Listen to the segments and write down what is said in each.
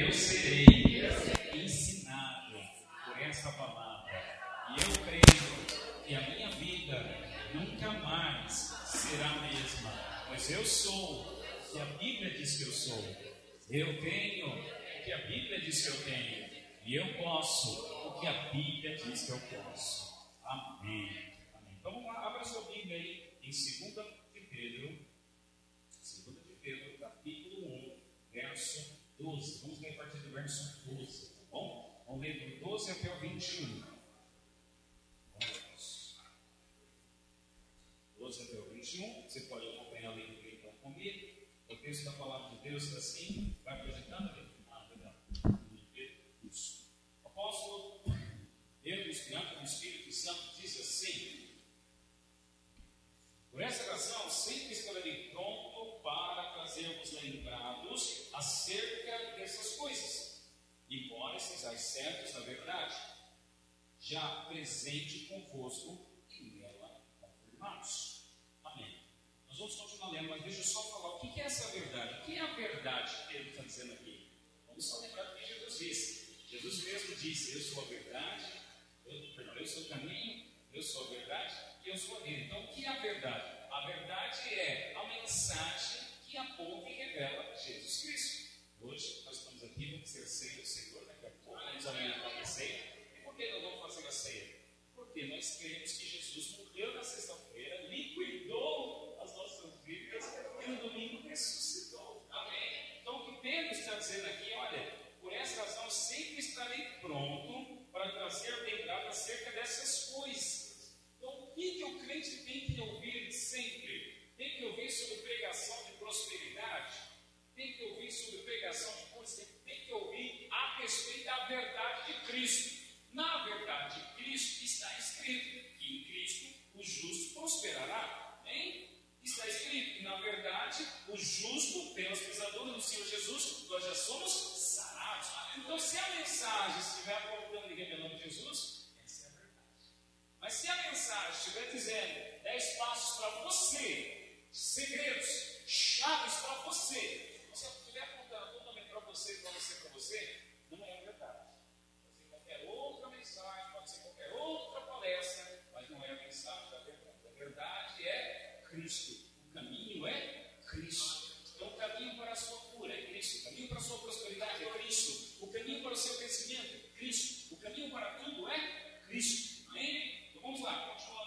eu serei ensinado por essa palavra. E eu creio que a minha vida nunca mais será a mesma, pois eu sou o que a Bíblia diz que eu sou. Eu tenho o que a Bíblia diz que eu tenho. E eu posso o que a Bíblia diz que eu posso. Amém. Amém. Então vamos lá, abra sua Bíblia aí em 2 de Pedro, 2 de Pedro, capítulo 1, verso 12. Vamos ler a partir do verso 12, tá bom? Vamos ler do 12 até o 21. Vamos. 12 até o 21. Você pode acompanhar a leitura então comigo. O texto da palavra de Deus está assim. Vai apresentando ali. Ah, legal. Isso. O apóstolo Pedro, inspirado pelo Espírito Santo, diz assim: Por essa razão, sempre estarei pronto para trazer-vos lembrados acerca dessas embora sejais certos da verdade, já presente convosco e nela confirmados. Amém. Nós vamos continuar lendo, mas deixa eu só falar o que é essa verdade. O que é a verdade que ele está dizendo aqui? Vamos só lembrar o que Jesus disse. Jesus mesmo disse: Eu sou a verdade, eu, perdão, eu sou o caminho, eu sou a verdade e eu sou a vida. Então, o que é a verdade? A verdade é a mensagem que aponta e revela Jesus Cristo. Hoje nós estamos aqui, vamos ser ceia do Senhor, daqui a pouco vamos alimentar a ceia. E por que nós vamos fazer a ceia? Porque nós cremos que Jesus morreu na sexta-feira, liquidou as nossas vidas e no domingo ressuscitou. Amém? Então, o que Pedro está dizendo aqui, olha, por essa razão sempre estarei pronto para trazer lembrado acerca dessas coisas. Então, o que, que o crente tem que ouvir sempre? Tem que ouvir sobre pregação de prosperidade? Tem que ouvir sobre pregação de coisas? Tem que ouvir a respeito da verdade de Cristo. Na verdade de Cristo está escrito que em Cristo o justo prosperará. Hein? Está escrito que, na verdade, o justo, pelas pisaduras do Senhor Jesus, nós já somos sarados. Então, se a mensagem estiver apontando e revelando Jesus, essa é a verdade. Mas se a mensagem estiver dizendo dez passos para você, segredos, chaves para você, se estiver apontando totalmente para você, para você, para você, não é a verdade. Pode ser qualquer outra mensagem, pode ser qualquer outra palestra, mas não é a mensagem da verdade. A verdade é Cristo. O caminho é Cristo. Então, o caminho para a sua cura é Cristo. O caminho para a sua prosperidade é Cristo. O caminho para o seu crescimento é Cristo. O caminho para tudo é Cristo. Amém? Então, vamos lá, continuando.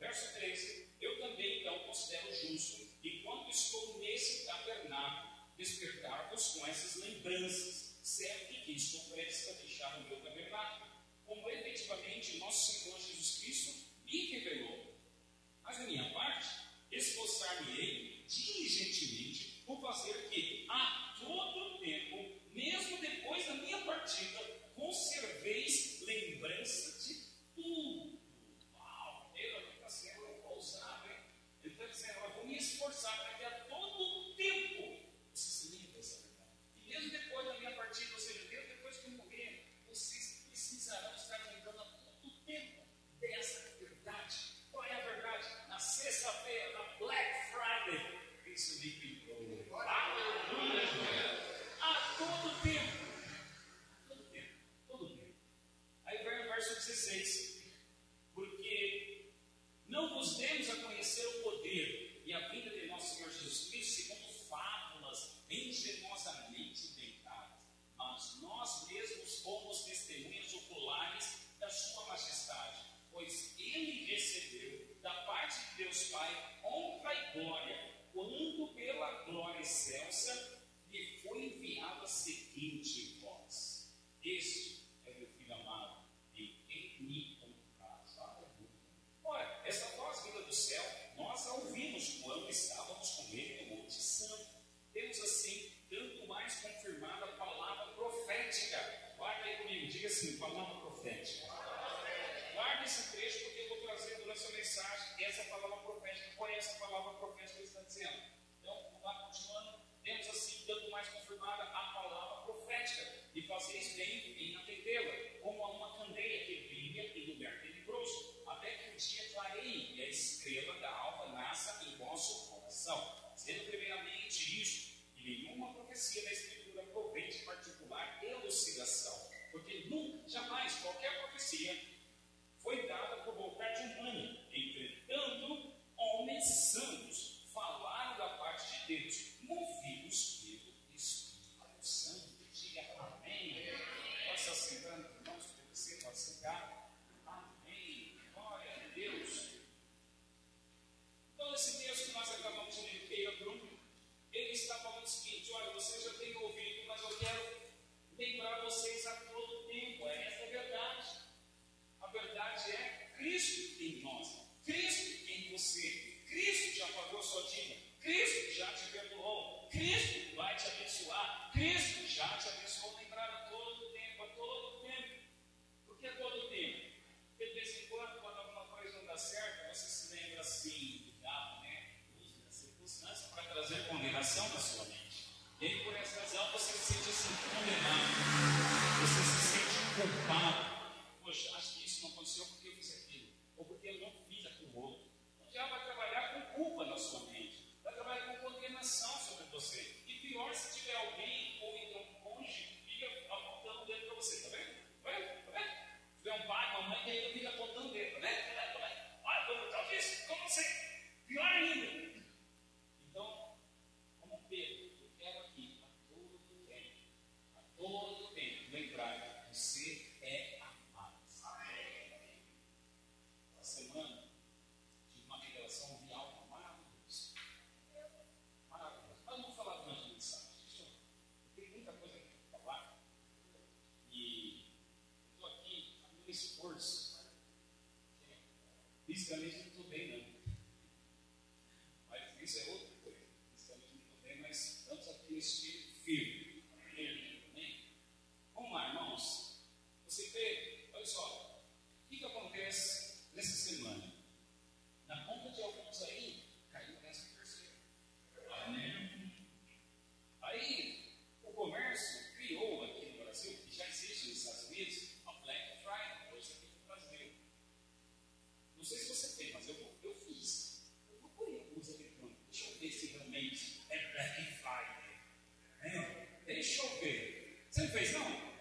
Verso 13. Eu também, então, considero justo, enquanto estou nesse tabernáculo, despertar-vos com essas lembranças, certo que estou prestes a deixar o meu tabernáculo, como efetivamente nosso Senhor Jesus Cristo me revelou. Mas da minha parte, esforçar-me-ei diligentemente por fazer que, a todo tempo, mesmo depois da minha partida, conserveis lembrança de tudo. Uau, Pedro está sendo ousado, hein? Ele está dizendo, eu vou me esforçar para que a todo tempo você se lembre dessa verdade. E mesmo depois da minha partida, ou seja, mesmo depois que eu morrer, vocês precisarão estar lembrando a todo tempo dessa verdade. Qual é a verdade? Na sexta-feira, na Black Friday, isso me liquidou. Aleluia! A todo tempo. Todo tempo. Todo tempo. Aí vem o verso 16. Porque não vos demos a conhecer o poder e a vinda de nosso Senhor Jesus Cristo segundo fábulas engenosamente inventadas, mas nós mesmos fomos testemunhas oculares da Sua Majestade, pois Ele recebeu da parte de Deus Pai honra e glória, quando pela glória excelsa lhe foi enviada a seguinte voz: Este é meu filho amado, em quem me compraz. Aleluia. Ora, essa voz vinda do céu, nós a ouvimos quando estávamos com ele no Monte Santo. Temos assim, tanto mais confirmada a palavra profética. Guarda aí comigo, diga assim: palavra profética. Guarda esse trecho porque eu vou trazer durante essa mensagem essa palavra profética. Qual é essa palavra profética que ele está dizendo? Então, continuando. Temos assim, tanto mais confirmada a palavra profética. E fazeis bem negação na sua mente. E aí, por essa razão, você se sente assim condenado, você se sente culpado. Você não fez, não?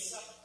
yourself.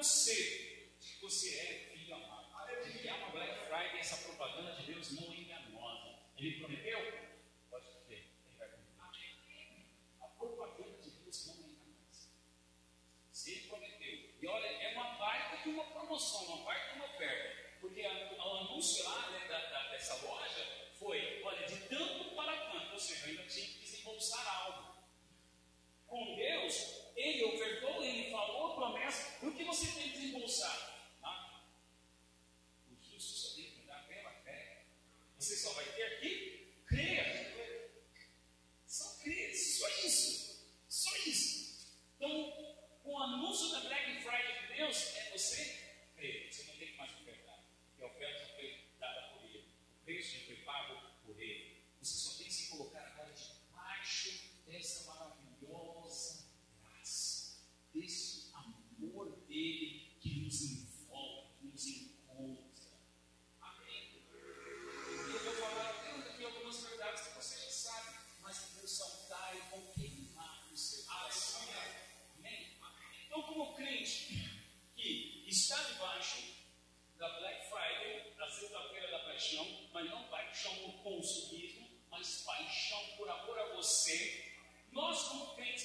você que você é filho amado. E há uma Black Friday, essa propaganda de Deus não é enganosa. Ele prometeu? Pode ter. Ele vai cumprir. A propaganda de Deus não é enganosa. Se ele prometeu. E olha, é uma baita de uma promoção, uma baita de uma oferta. Porque o anúncio lá né, da, da, dessa loja foi, olha, de tanto para tanto. Ou seja, ainda tinha que desembolsar algo. Com Deus, ele ofertou o que você tem desembolsado? paixão, mas não paixão por consumismo, mas paixão por amor a você. Nós, como crentes,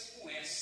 conversa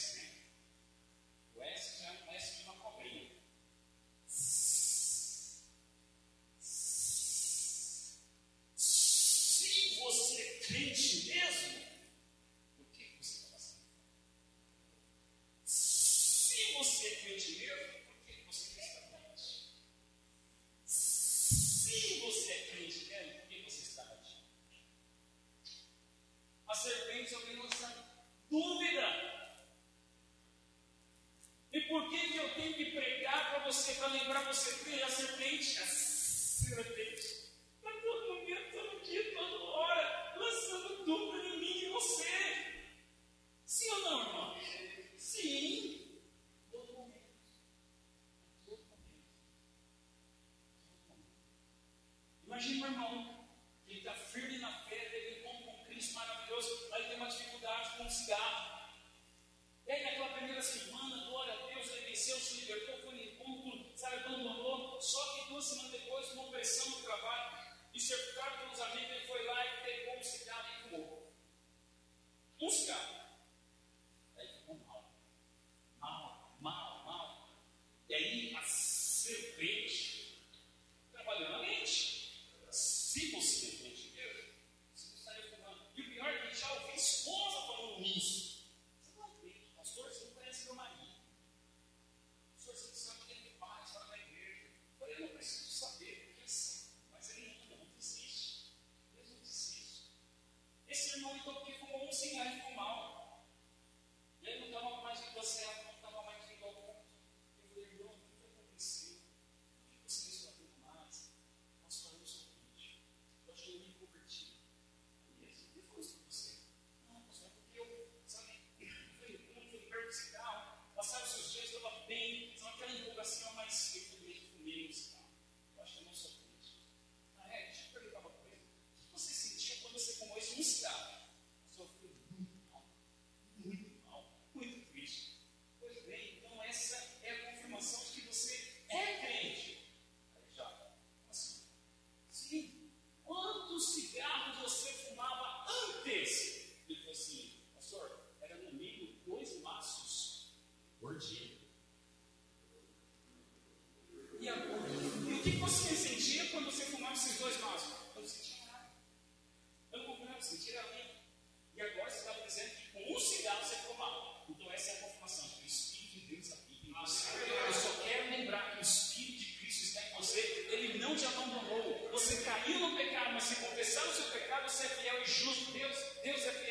Deus é fiel e justo. Deus, Deus é fiel.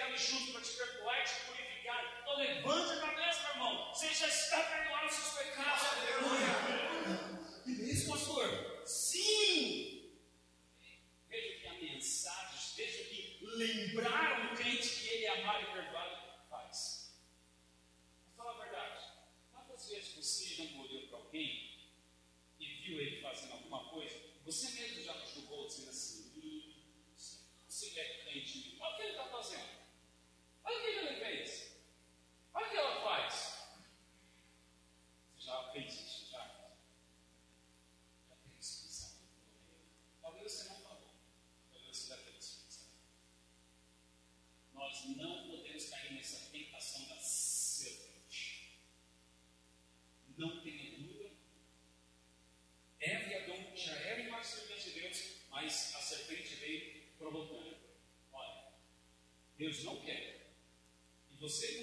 Você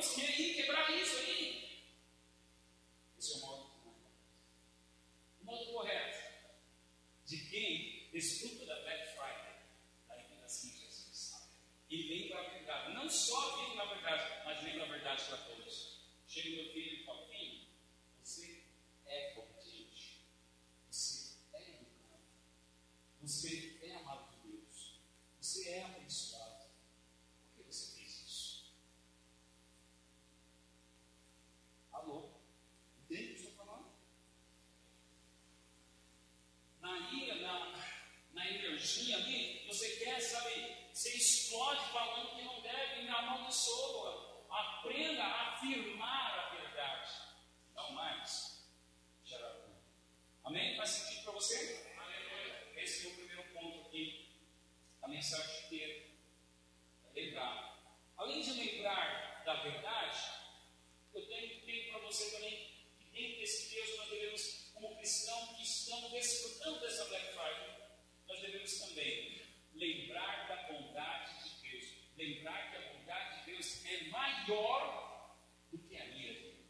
trabalha para você ir quebrar isso aí. Esse é o modo que não é correto. O modo correto de quem desfruta da Black Friday, da liberação de Jesus. E lembra a verdade. Não só vive na verdade, mas lembra a verdade para todos. Chega meu filho e fala, filho, você é obediente. Você é educado. Você é amado por Deus. Você é abençoado. Por que você fez isso? Alô? Entende o que eu estou falando? Na ira, na, na energia ali, você quer, sabe, você explode falando que não deve, na amaldiçoa. Aprenda a afirmar a verdade. Não mais gerar dúvida. Amém? Faz sentido para você? Esse é o primeiro ponto aqui. A mensagem inteira. Lembrar. Além de lembrar da verdade, eu tenho, tenho para você também que dentro desse texto nós devemos, como cristãos que estamos desfrutando dessa Black Friday, nós devemos também lembrar da bondade de Deus. Lembrar que a bondade de Deus é maior do que a ira de Deus.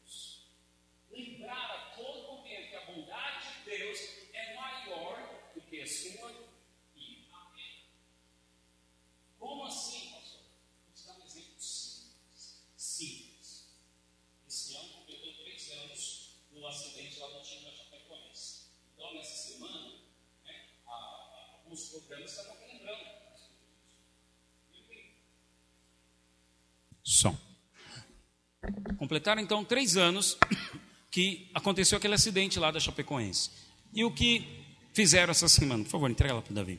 Completaram então três anos que aconteceu aquele acidente lá da Chapecoense. E o que fizeram essa semana? Por favor, entrega lá para o Davi.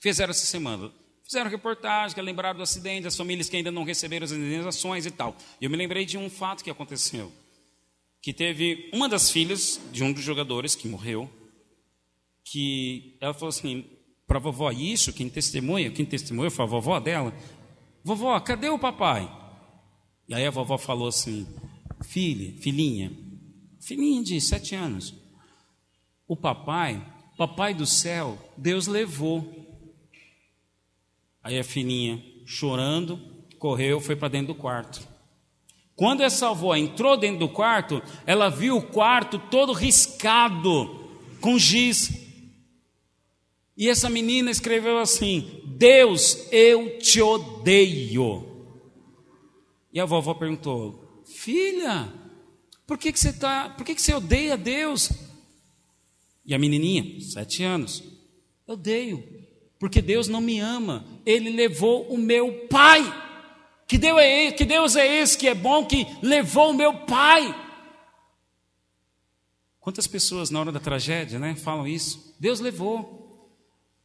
Fizeram essa semana. Fizeram reportagem, lembraram do acidente, das famílias que ainda não receberam as indenizações e tal. E eu me lembrei de um fato que aconteceu. Que teve uma das filhas de um dos jogadores que morreu, que ela falou assim para a vovó, isso, quem testemunha, quem testemunhou foi a vovó dela. Vovó, cadê o papai? E aí a vovó falou assim, filha, filhinha, filhinha de sete anos, o papai, papai do céu, Deus levou. Aí a filhinha, chorando, correu, foi para dentro do quarto. Quando essa avó entrou dentro do quarto, ela viu o quarto todo riscado com giz. E essa menina escreveu assim: Deus, eu te odeio. E a vovó perguntou: Filha, por que, que você tá, por que, que você odeia Deus? E a menininha, sete anos, eu odeio porque Deus não me ama, Ele levou o meu pai. Que Deus é esse, que Deus é esse que é bom, que levou o meu pai. Quantas pessoas na hora da tragédia, né, falam isso? Deus levou.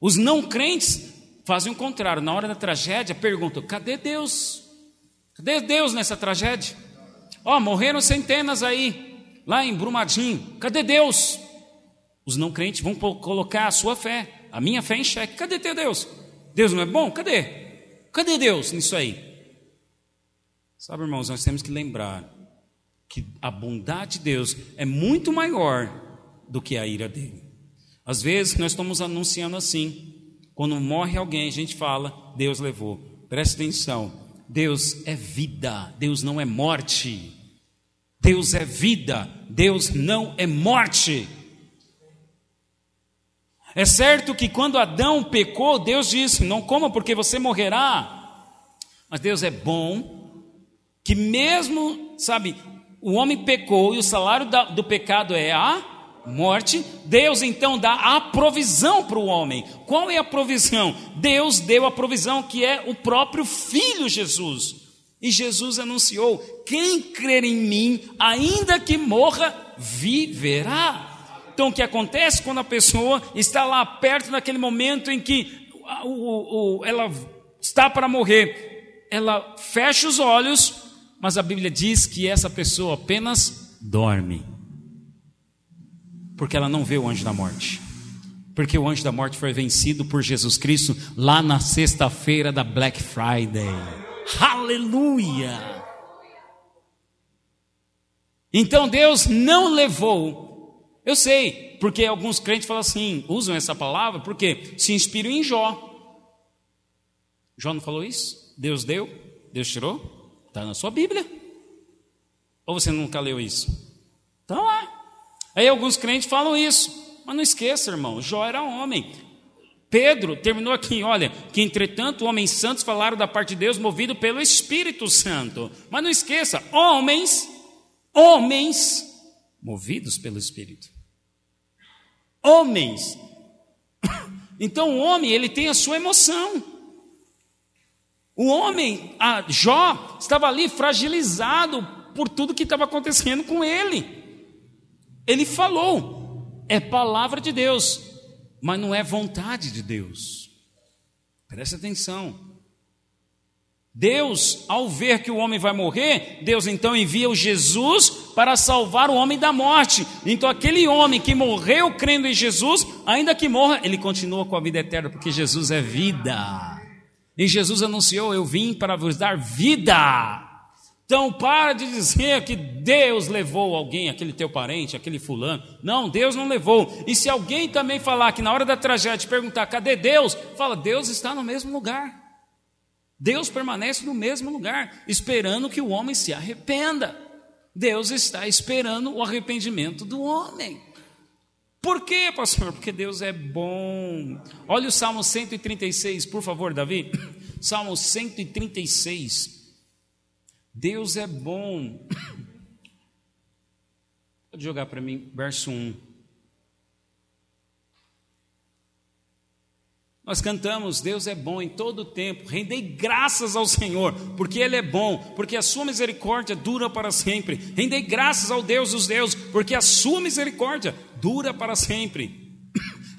Os não crentes fazem o contrário. Na hora da tragédia perguntam: cadê Deus? Cadê Deus nessa tragédia? Ó, oh, morreram centenas aí, lá em Brumadinho. Cadê Deus? Os não crentes vão colocar a sua fé a minha fé em xeque. Cadê teu Deus? Deus não é bom? Cadê? Cadê Deus nisso aí? Sabe, irmãos, nós temos que lembrar que a bondade de Deus é muito maior do que a ira dele. Às vezes nós estamos anunciando assim. Quando morre alguém, a gente fala, Deus levou. Preste atenção. Deus é vida, Deus não é morte. Deus é vida, Deus não é morte. É certo que quando Adão pecou, Deus disse: Não coma porque você morrerá. Mas Deus é bom, que mesmo, sabe, o homem pecou e o salário do pecado é a morte. Deus então dá a provisão para o homem. Qual é a provisão? Deus deu a provisão que é o próprio Filho Jesus. E Jesus anunciou: Quem crer em mim, ainda que morra, viverá. Então, o que acontece quando a pessoa está lá perto naquele momento em que ela está para morrer, ela fecha os olhos, mas a Bíblia diz que essa pessoa apenas dorme, porque ela não vê o anjo da morte. Porque o anjo da morte foi vencido por Jesus Cristo lá na sexta-feira da Black Friday. Aleluia! Então Deus não levou eu sei, porque alguns crentes falam assim, usam essa palavra porque se inspiram em Jó. Jó não falou isso? Deus deu, Deus tirou? Está na sua Bíblia. Ou você nunca leu isso? Está lá. Aí alguns crentes falam isso. Mas não esqueça, irmão, Jó era homem. Pedro terminou aqui, olha, que entretanto homens santos falaram da parte de Deus movido pelo Espírito Santo. Mas não esqueça, homens, homens movidos pelo Espírito. Homens. Então o homem, ele tem a sua emoção. O homem, Jó, estava ali fragilizado por tudo que estava acontecendo com ele. Ele falou, é palavra de Deus, mas não é vontade de Deus. Preste atenção. Deus, ao ver que o homem vai morrer, Deus então envia o Jesus para salvar o homem da morte. Então, aquele homem que morreu crendo em Jesus, ainda que morra, ele continua com a vida eterna, porque Jesus é vida. E Jesus anunciou: Eu vim para vos dar vida. Então, para de dizer que Deus levou alguém, aquele teu parente, aquele fulano. Não, Deus não levou. E se alguém também falar que na hora da tragédia perguntar cadê Deus, fala: Deus está no mesmo lugar. Deus permanece no mesmo lugar, esperando que o homem se arrependa. Deus está esperando o arrependimento do homem. Por quê, pastor? Porque Deus é bom. Olha o Salmo 136, por favor, Davi. Salmo 136. Deus é bom. Pode jogar para mim, verso 1. Nós cantamos, Deus é bom em todo o tempo, rendei graças ao Senhor, porque Ele é bom, porque a sua misericórdia dura para sempre. Rendei graças ao Deus dos deuses, porque a sua misericórdia dura para sempre.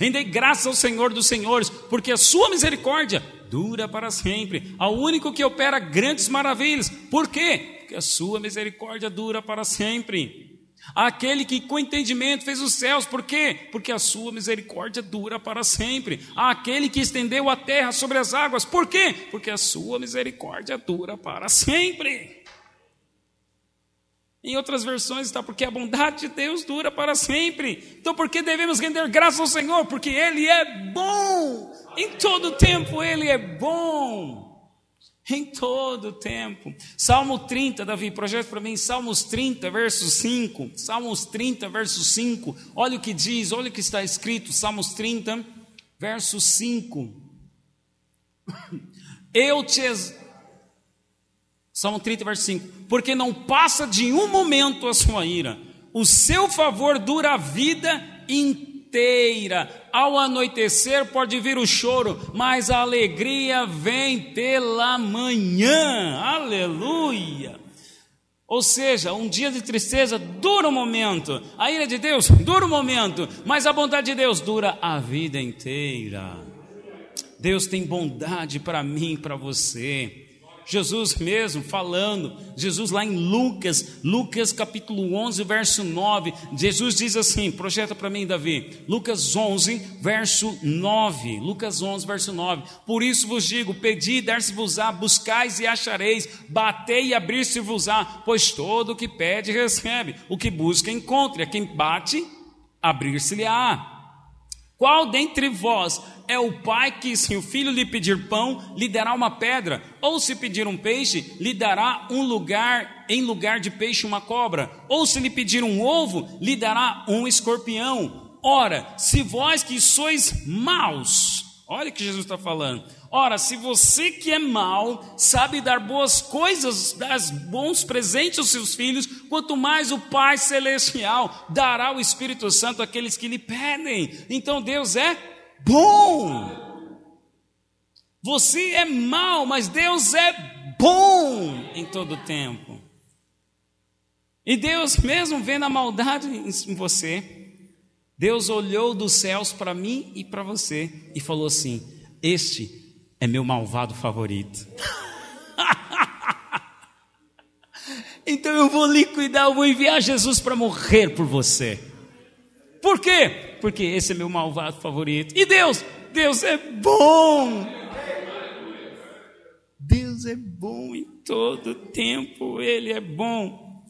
Rendei graças ao Senhor dos senhores, porque a sua misericórdia dura para sempre. Ao único que opera grandes maravilhas. Por quê? Porque a sua misericórdia dura para sempre. Aquele que com entendimento fez os céus, por quê? Porque a sua misericórdia dura para sempre. Aquele que estendeu a terra sobre as águas, por quê? Porque a sua misericórdia dura para sempre. Em outras versões está porque a bondade de Deus dura para sempre. Então por que devemos render graças ao Senhor? Porque Ele é bom. Em todo tempo Ele é bom. Em todo tempo. Salmo 30, Davi, projeto para mim, Salmos 30, verso 5. Salmos 30, verso 5. Olha o que diz, olha o que está escrito, Salmos 30, verso 5. Eu te. Salmo 30, verso 5. Porque não passa de um momento a sua ira, o seu favor dura a vida inteira. Ao anoitecer pode vir o choro, mas a alegria vem pela manhã. Aleluia! Ou seja, um dia de tristeza dura um momento, a ira de Deus dura um momento, mas a bondade de Deus dura a vida inteira. Deus tem bondade para mim e para você. Jesus mesmo falando, Jesus lá em Lucas, Lucas capítulo 11, verso 9, Jesus diz assim: projeta para mim, Davi, Lucas 11, verso 9, Lucas 11, verso 9: Por isso vos digo: pedi e dar-se-vos-á, buscais e achareis, batei e abrir-se-vos-á, pois todo o que pede recebe, o que busca encontra, quem bate, abrir-se-lhe-á. Qual dentre vós é o pai que, se o filho lhe pedir pão, lhe dará uma pedra, ou se pedir um peixe, lhe dará um lugar, em lugar de peixe, uma cobra, ou se lhe pedir um ovo, lhe dará um escorpião. Ora, se vós que sois maus, olha o que Jesus está falando. Ora, se você que é mau sabe dar boas coisas, dar bons presentes aos seus filhos, quanto mais o Pai Celestial dará o Espírito Santo àqueles que lhe pedem. Então Deus é bom. Você é mau, mas Deus é bom em todo tempo. E Deus, mesmo vendo a maldade em você, Deus olhou dos céus para mim e para você e falou assim: Este é meu malvado favorito. então eu vou liquidar, eu vou enviar Jesus para morrer por você. Por quê? Porque esse é meu malvado favorito. E Deus? Deus é bom. Deus é bom em todo tempo, Ele é bom.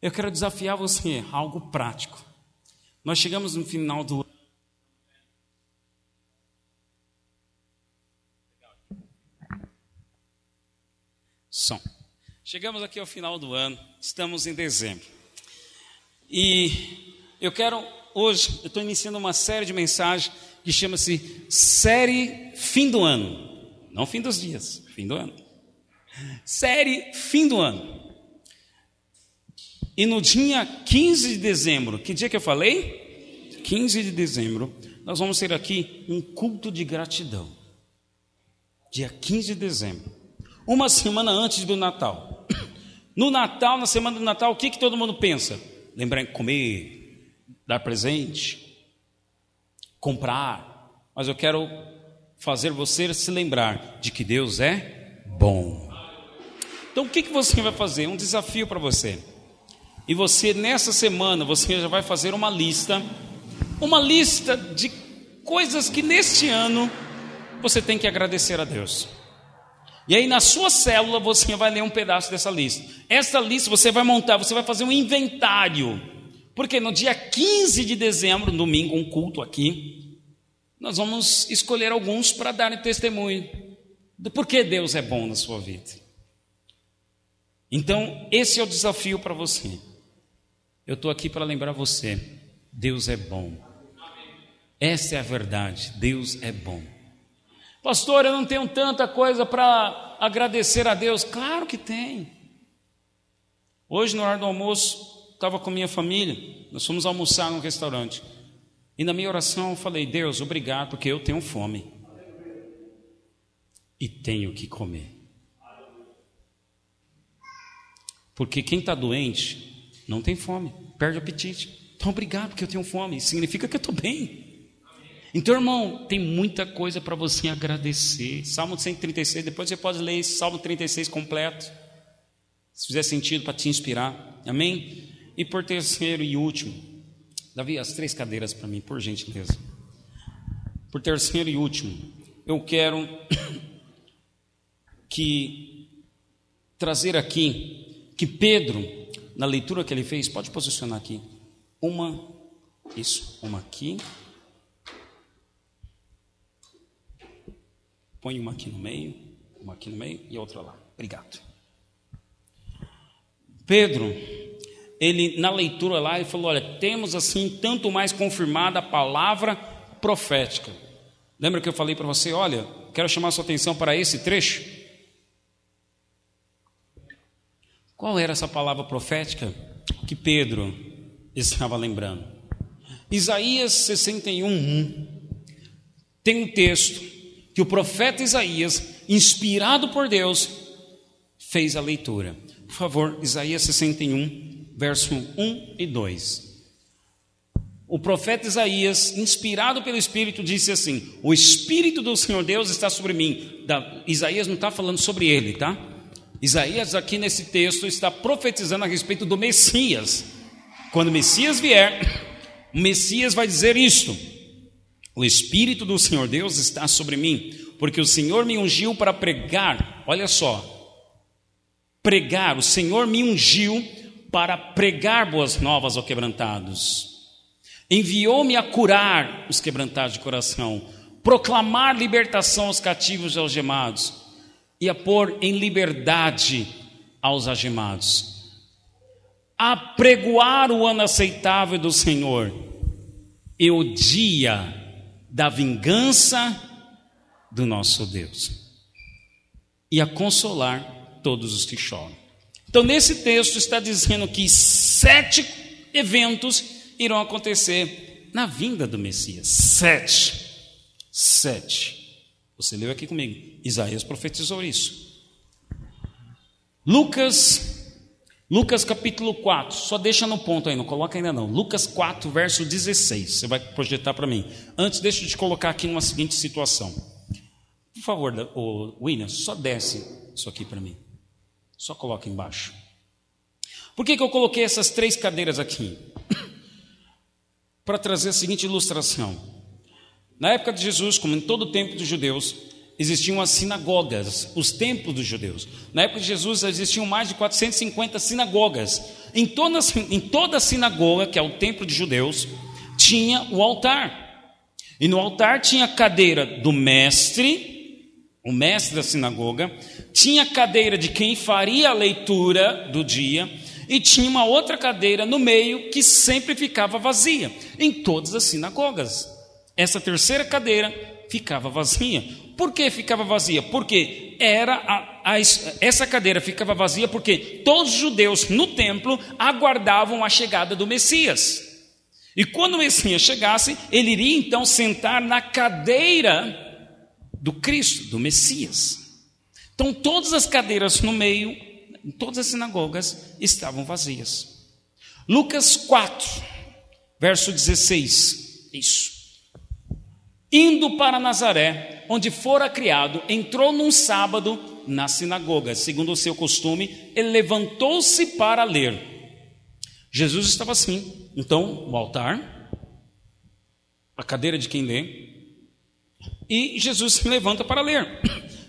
Eu quero desafiar você algo prático. Nós chegamos no final do Som. Chegamos aqui ao final do ano, estamos em dezembro. E eu quero hoje, eu estou iniciando uma série de mensagens que chama-se Série Fim do Ano. Não fim dos dias, fim do ano. Série Fim do Ano. E no dia 15 de dezembro, que dia que eu falei? 15 de dezembro, nós vamos ter aqui um culto de gratidão. Dia 15 de dezembro. Uma semana antes do Natal. No Natal, na semana do Natal, o que, que todo mundo pensa? Lembrar em comer, dar presente, comprar, mas eu quero fazer você se lembrar de que Deus é bom. Então o que, que você vai fazer? Um desafio para você. E você, nessa semana, você já vai fazer uma lista, uma lista de coisas que neste ano você tem que agradecer a Deus. E aí na sua célula você vai ler um pedaço dessa lista. Essa lista você vai montar, você vai fazer um inventário porque no dia 15 de dezembro, domingo, um culto aqui, nós vamos escolher alguns para darem testemunho do porquê Deus é bom na sua vida. Então, esse é o desafio para você. Eu estou aqui para lembrar você: Deus é bom. Essa é a verdade, Deus é bom. Pastor, eu não tenho tanta coisa para agradecer a Deus. Claro que tem. Hoje, no hora do almoço, estava com minha família, nós fomos almoçar num restaurante. E na minha oração eu falei: Deus, obrigado, porque eu tenho fome. e tenho que comer. Porque quem está doente não tem fome, perde apetite. Então, obrigado, porque eu tenho fome. Significa que eu estou bem. Então, irmão, tem muita coisa para você agradecer. Salmo 136, depois você pode ler Salmo 36 completo. Se fizer sentido para te inspirar. Amém? E por terceiro e último, Davi, as três cadeiras para mim, por gentileza. Por terceiro e último, eu quero que trazer aqui que Pedro, na leitura que ele fez, pode posicionar aqui, uma, isso, uma aqui, põe uma aqui no meio, uma aqui no meio e outra lá. Obrigado. Pedro, ele na leitura lá, ele falou: olha, temos assim tanto mais confirmada a palavra profética. Lembra que eu falei para você? Olha, quero chamar sua atenção para esse trecho. Qual era essa palavra profética que Pedro estava lembrando? Isaías 61, 1, tem um texto que o profeta Isaías, inspirado por Deus, fez a leitura. Por favor, Isaías 61, verso 1 e 2. O profeta Isaías, inspirado pelo Espírito, disse assim: O Espírito do Senhor Deus está sobre mim. Da, Isaías não está falando sobre ele, tá? Isaías, aqui nesse texto, está profetizando a respeito do Messias. Quando o Messias vier, o Messias vai dizer isto: O Espírito do Senhor Deus está sobre mim, porque o Senhor me ungiu para pregar. Olha só, pregar, o Senhor me ungiu para pregar boas novas aos quebrantados. Enviou-me a curar os quebrantados de coração, proclamar libertação aos cativos e aos gemados, e a pôr em liberdade aos agemados, a pregoar o ano aceitável do Senhor e o dia da vingança do nosso Deus, e a consolar todos os que choram. Então, nesse texto está dizendo que sete eventos irão acontecer na vinda do Messias. Sete. Sete. Você leu aqui comigo. Isaías profetizou isso. Lucas, Lucas capítulo 4, só deixa no ponto aí, não coloca ainda não. Lucas 4, verso 16. Você vai projetar para mim. Antes, deixa eu te colocar aqui numa seguinte situação. Por favor, William, só desce isso aqui para mim. Só coloca embaixo. Por que, que eu coloquei essas três cadeiras aqui? para trazer a seguinte ilustração. Na época de Jesus, como em todo o tempo dos judeus, existiam as sinagogas, os templos dos judeus. Na época de Jesus existiam mais de 450 sinagogas. Em toda, em toda sinagoga, que é o templo de judeus, tinha o altar. E no altar tinha a cadeira do mestre, o mestre da sinagoga, tinha cadeira de quem faria a leitura do dia, e tinha uma outra cadeira no meio que sempre ficava vazia, em todas as sinagogas. Essa terceira cadeira ficava vazia. Por que ficava vazia? Porque era a, a, essa cadeira ficava vazia porque todos os judeus no templo aguardavam a chegada do Messias. E quando o Messias chegasse, ele iria então sentar na cadeira do Cristo, do Messias. Então todas as cadeiras no meio em todas as sinagogas estavam vazias. Lucas 4, verso 16. Isso. Indo para Nazaré, onde fora criado, entrou num sábado na sinagoga. Segundo o seu costume, ele levantou-se para ler. Jesus estava assim. Então, o altar, a cadeira de quem lê, e Jesus se levanta para ler.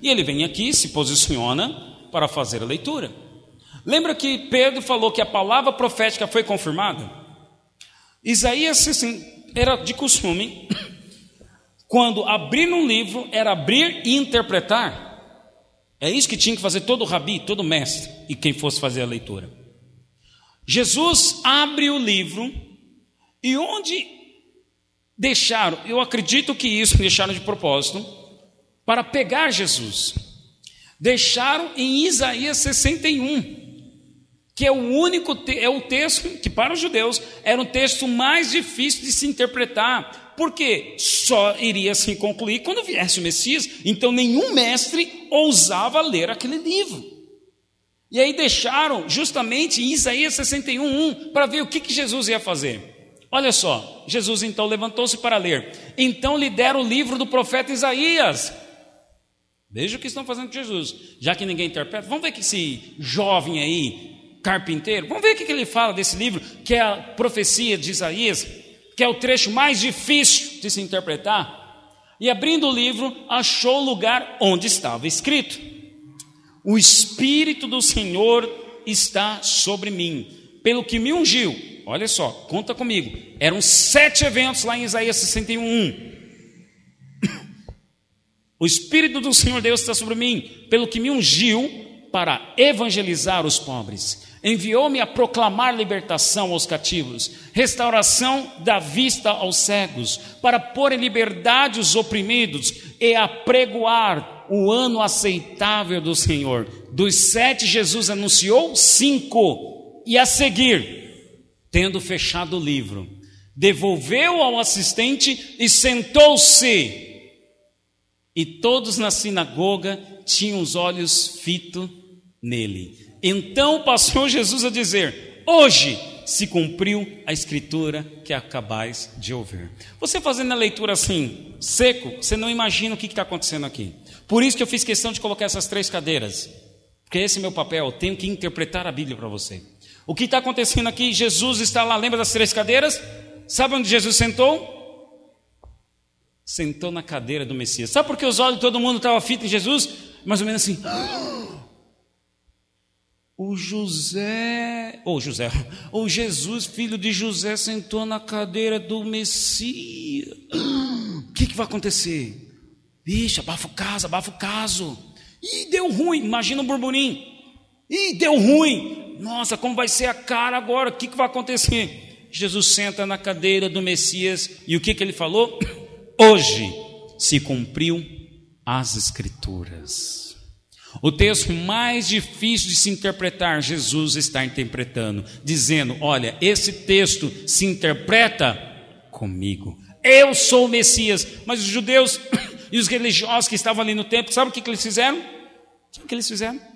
E ele vem aqui, se posiciona para fazer a leitura. Lembra que Pedro falou que a palavra profética foi confirmada? Isaías assim, era de costume, quando abrir um livro, era abrir e interpretar. É isso que tinha que fazer todo rabi, todo mestre, e quem fosse fazer a leitura. Jesus abre o livro, e onde deixaram, eu acredito que isso deixaram de propósito, para pegar Jesus deixaram em Isaías 61, que é o único é o texto que para os judeus era um texto mais difícil de se interpretar, porque só iria se concluir quando viesse o Messias, então nenhum mestre ousava ler aquele livro. E aí deixaram justamente em Isaías 61:1 para ver o que, que Jesus ia fazer. Olha só, Jesus então levantou-se para ler. Então lhe deram o livro do profeta Isaías. Veja o que estão fazendo com Jesus. Já que ninguém interpreta, vamos ver que esse jovem aí, carpinteiro, vamos ver o que ele fala desse livro, que é a profecia de Isaías, que é o trecho mais difícil de se interpretar. E abrindo o livro, achou o lugar onde estava escrito. O Espírito do Senhor está sobre mim, pelo que me ungiu. Olha só, conta comigo. Eram sete eventos lá em Isaías 61. O Espírito do Senhor Deus está sobre mim, pelo que me ungiu para evangelizar os pobres. Enviou-me a proclamar libertação aos cativos, restauração da vista aos cegos, para pôr em liberdade os oprimidos e apregoar o ano aceitável do Senhor. Dos sete, Jesus anunciou cinco. E a seguir, tendo fechado o livro, devolveu ao assistente e sentou-se. E todos na sinagoga tinham os olhos fitos nele. Então passou Jesus a dizer: Hoje se cumpriu a escritura que acabais de ouvir. Você fazendo a leitura assim, seco, você não imagina o que está acontecendo aqui. Por isso que eu fiz questão de colocar essas três cadeiras. Porque esse é meu papel, eu tenho que interpretar a Bíblia para você. O que está acontecendo aqui? Jesus está lá, lembra das três cadeiras? Sabe onde Jesus sentou? Sentou na cadeira do Messias. Sabe por que os olhos de todo mundo estavam fitos em Jesus? Mais ou menos assim. O José, ou José, o Jesus, filho de José, sentou na cadeira do Messias. O que, que vai acontecer? Vixe, abafa o caso, abafa o caso. Ih, deu ruim. Imagina um burburinho. Ih, deu ruim. Nossa, como vai ser a cara agora? O que, que vai acontecer? Jesus senta na cadeira do Messias e o que, que ele falou? Hoje se cumpriu as Escrituras. O texto mais difícil de se interpretar, Jesus está interpretando, dizendo: Olha, esse texto se interpreta comigo. Eu sou o Messias. Mas os judeus e os religiosos que estavam ali no templo, sabe o que, que eles fizeram? Sabe o que eles fizeram?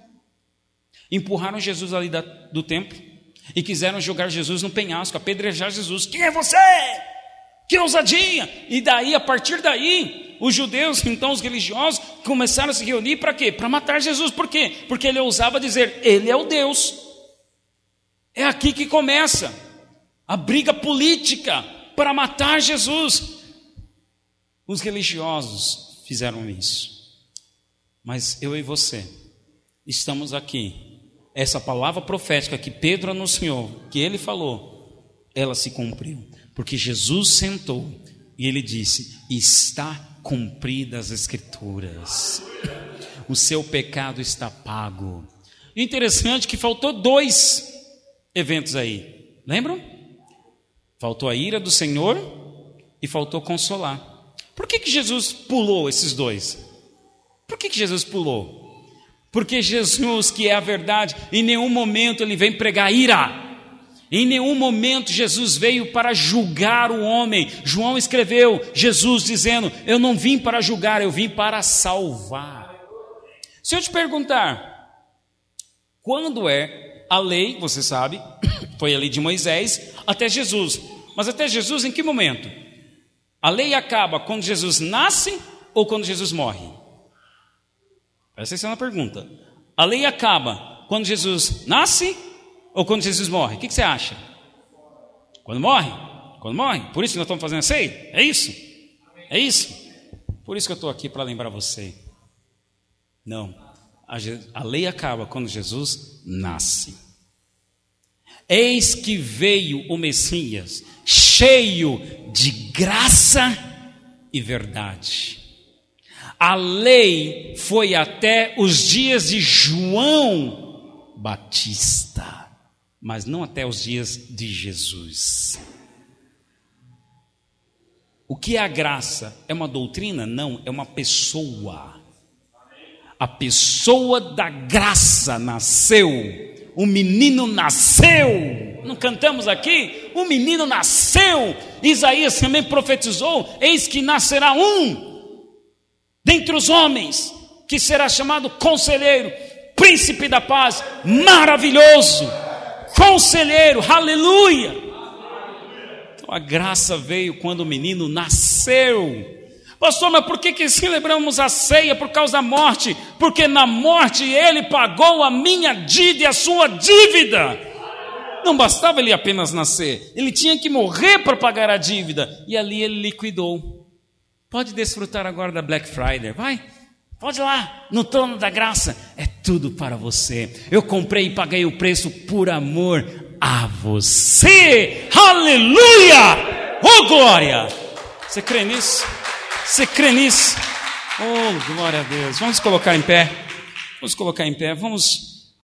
Empurraram Jesus ali da, do templo e quiseram jogar Jesus no penhasco, apedrejar Jesus. Quem é você? Que ousadia! E daí, a partir daí, os judeus, então os religiosos, começaram a se reunir para quê? Para matar Jesus. Por quê? Porque ele ousava dizer: Ele é o Deus. É aqui que começa a briga política para matar Jesus. Os religiosos fizeram isso. Mas eu e você estamos aqui. Essa palavra profética que Pedro anunciou, que ele falou, ela se cumpriu. Porque Jesus sentou e ele disse: Está cumpridas as Escrituras, o seu pecado está pago. Interessante que faltou dois eventos aí, lembram? Faltou a ira do Senhor e faltou consolar. Por que, que Jesus pulou esses dois? Por que, que Jesus pulou? Porque Jesus, que é a verdade, em nenhum momento ele vem pregar ira. Em nenhum momento Jesus veio para julgar o homem. João escreveu, Jesus dizendo: Eu não vim para julgar, eu vim para salvar. Se eu te perguntar, quando é a lei, você sabe, foi a lei de Moisés, até Jesus. Mas até Jesus em que momento? A lei acaba quando Jesus nasce ou quando Jesus morre? Essa é uma pergunta. A lei acaba quando Jesus nasce ou quando Jesus morre? O que, você acha? Quando morre? Quando morre? Por isso que nós estamos fazendo a ceia? É isso? É isso? Por isso que eu estou aqui para lembrar você. Não. A, a lei acaba quando Jesus nasce. Eis que veio o Messias, cheio de graça e verdade. A lei foi até os dias de João Batista, mas não até os dias de Jesus. O que é a graça? É uma doutrina? Não, é uma pessoa. A pessoa da graça nasceu o menino nasceu. Não cantamos aqui? O menino nasceu. Isaías também profetizou: eis que nascerá um dentre os homens, que será chamado conselheiro, príncipe da paz, maravilhoso, conselheiro, aleluia. Então a graça veio quando o menino nasceu. Pastor, mas por que, que celebramos a ceia por causa da morte? Porque na morte ele pagou a minha dívida e a sua dívida. Não bastava ele apenas nascer, ele tinha que morrer para pagar a dívida. E ali ele liquidou. Pode desfrutar agora da Black Friday, vai. Pode ir lá, no trono da graça, é tudo para você. Eu comprei e paguei o preço por amor a você. Aleluia! Oh glória! Você crê nisso? Você crê nisso? Oh glória a Deus! Vamos colocar em pé. Vamos colocar em pé. Vamos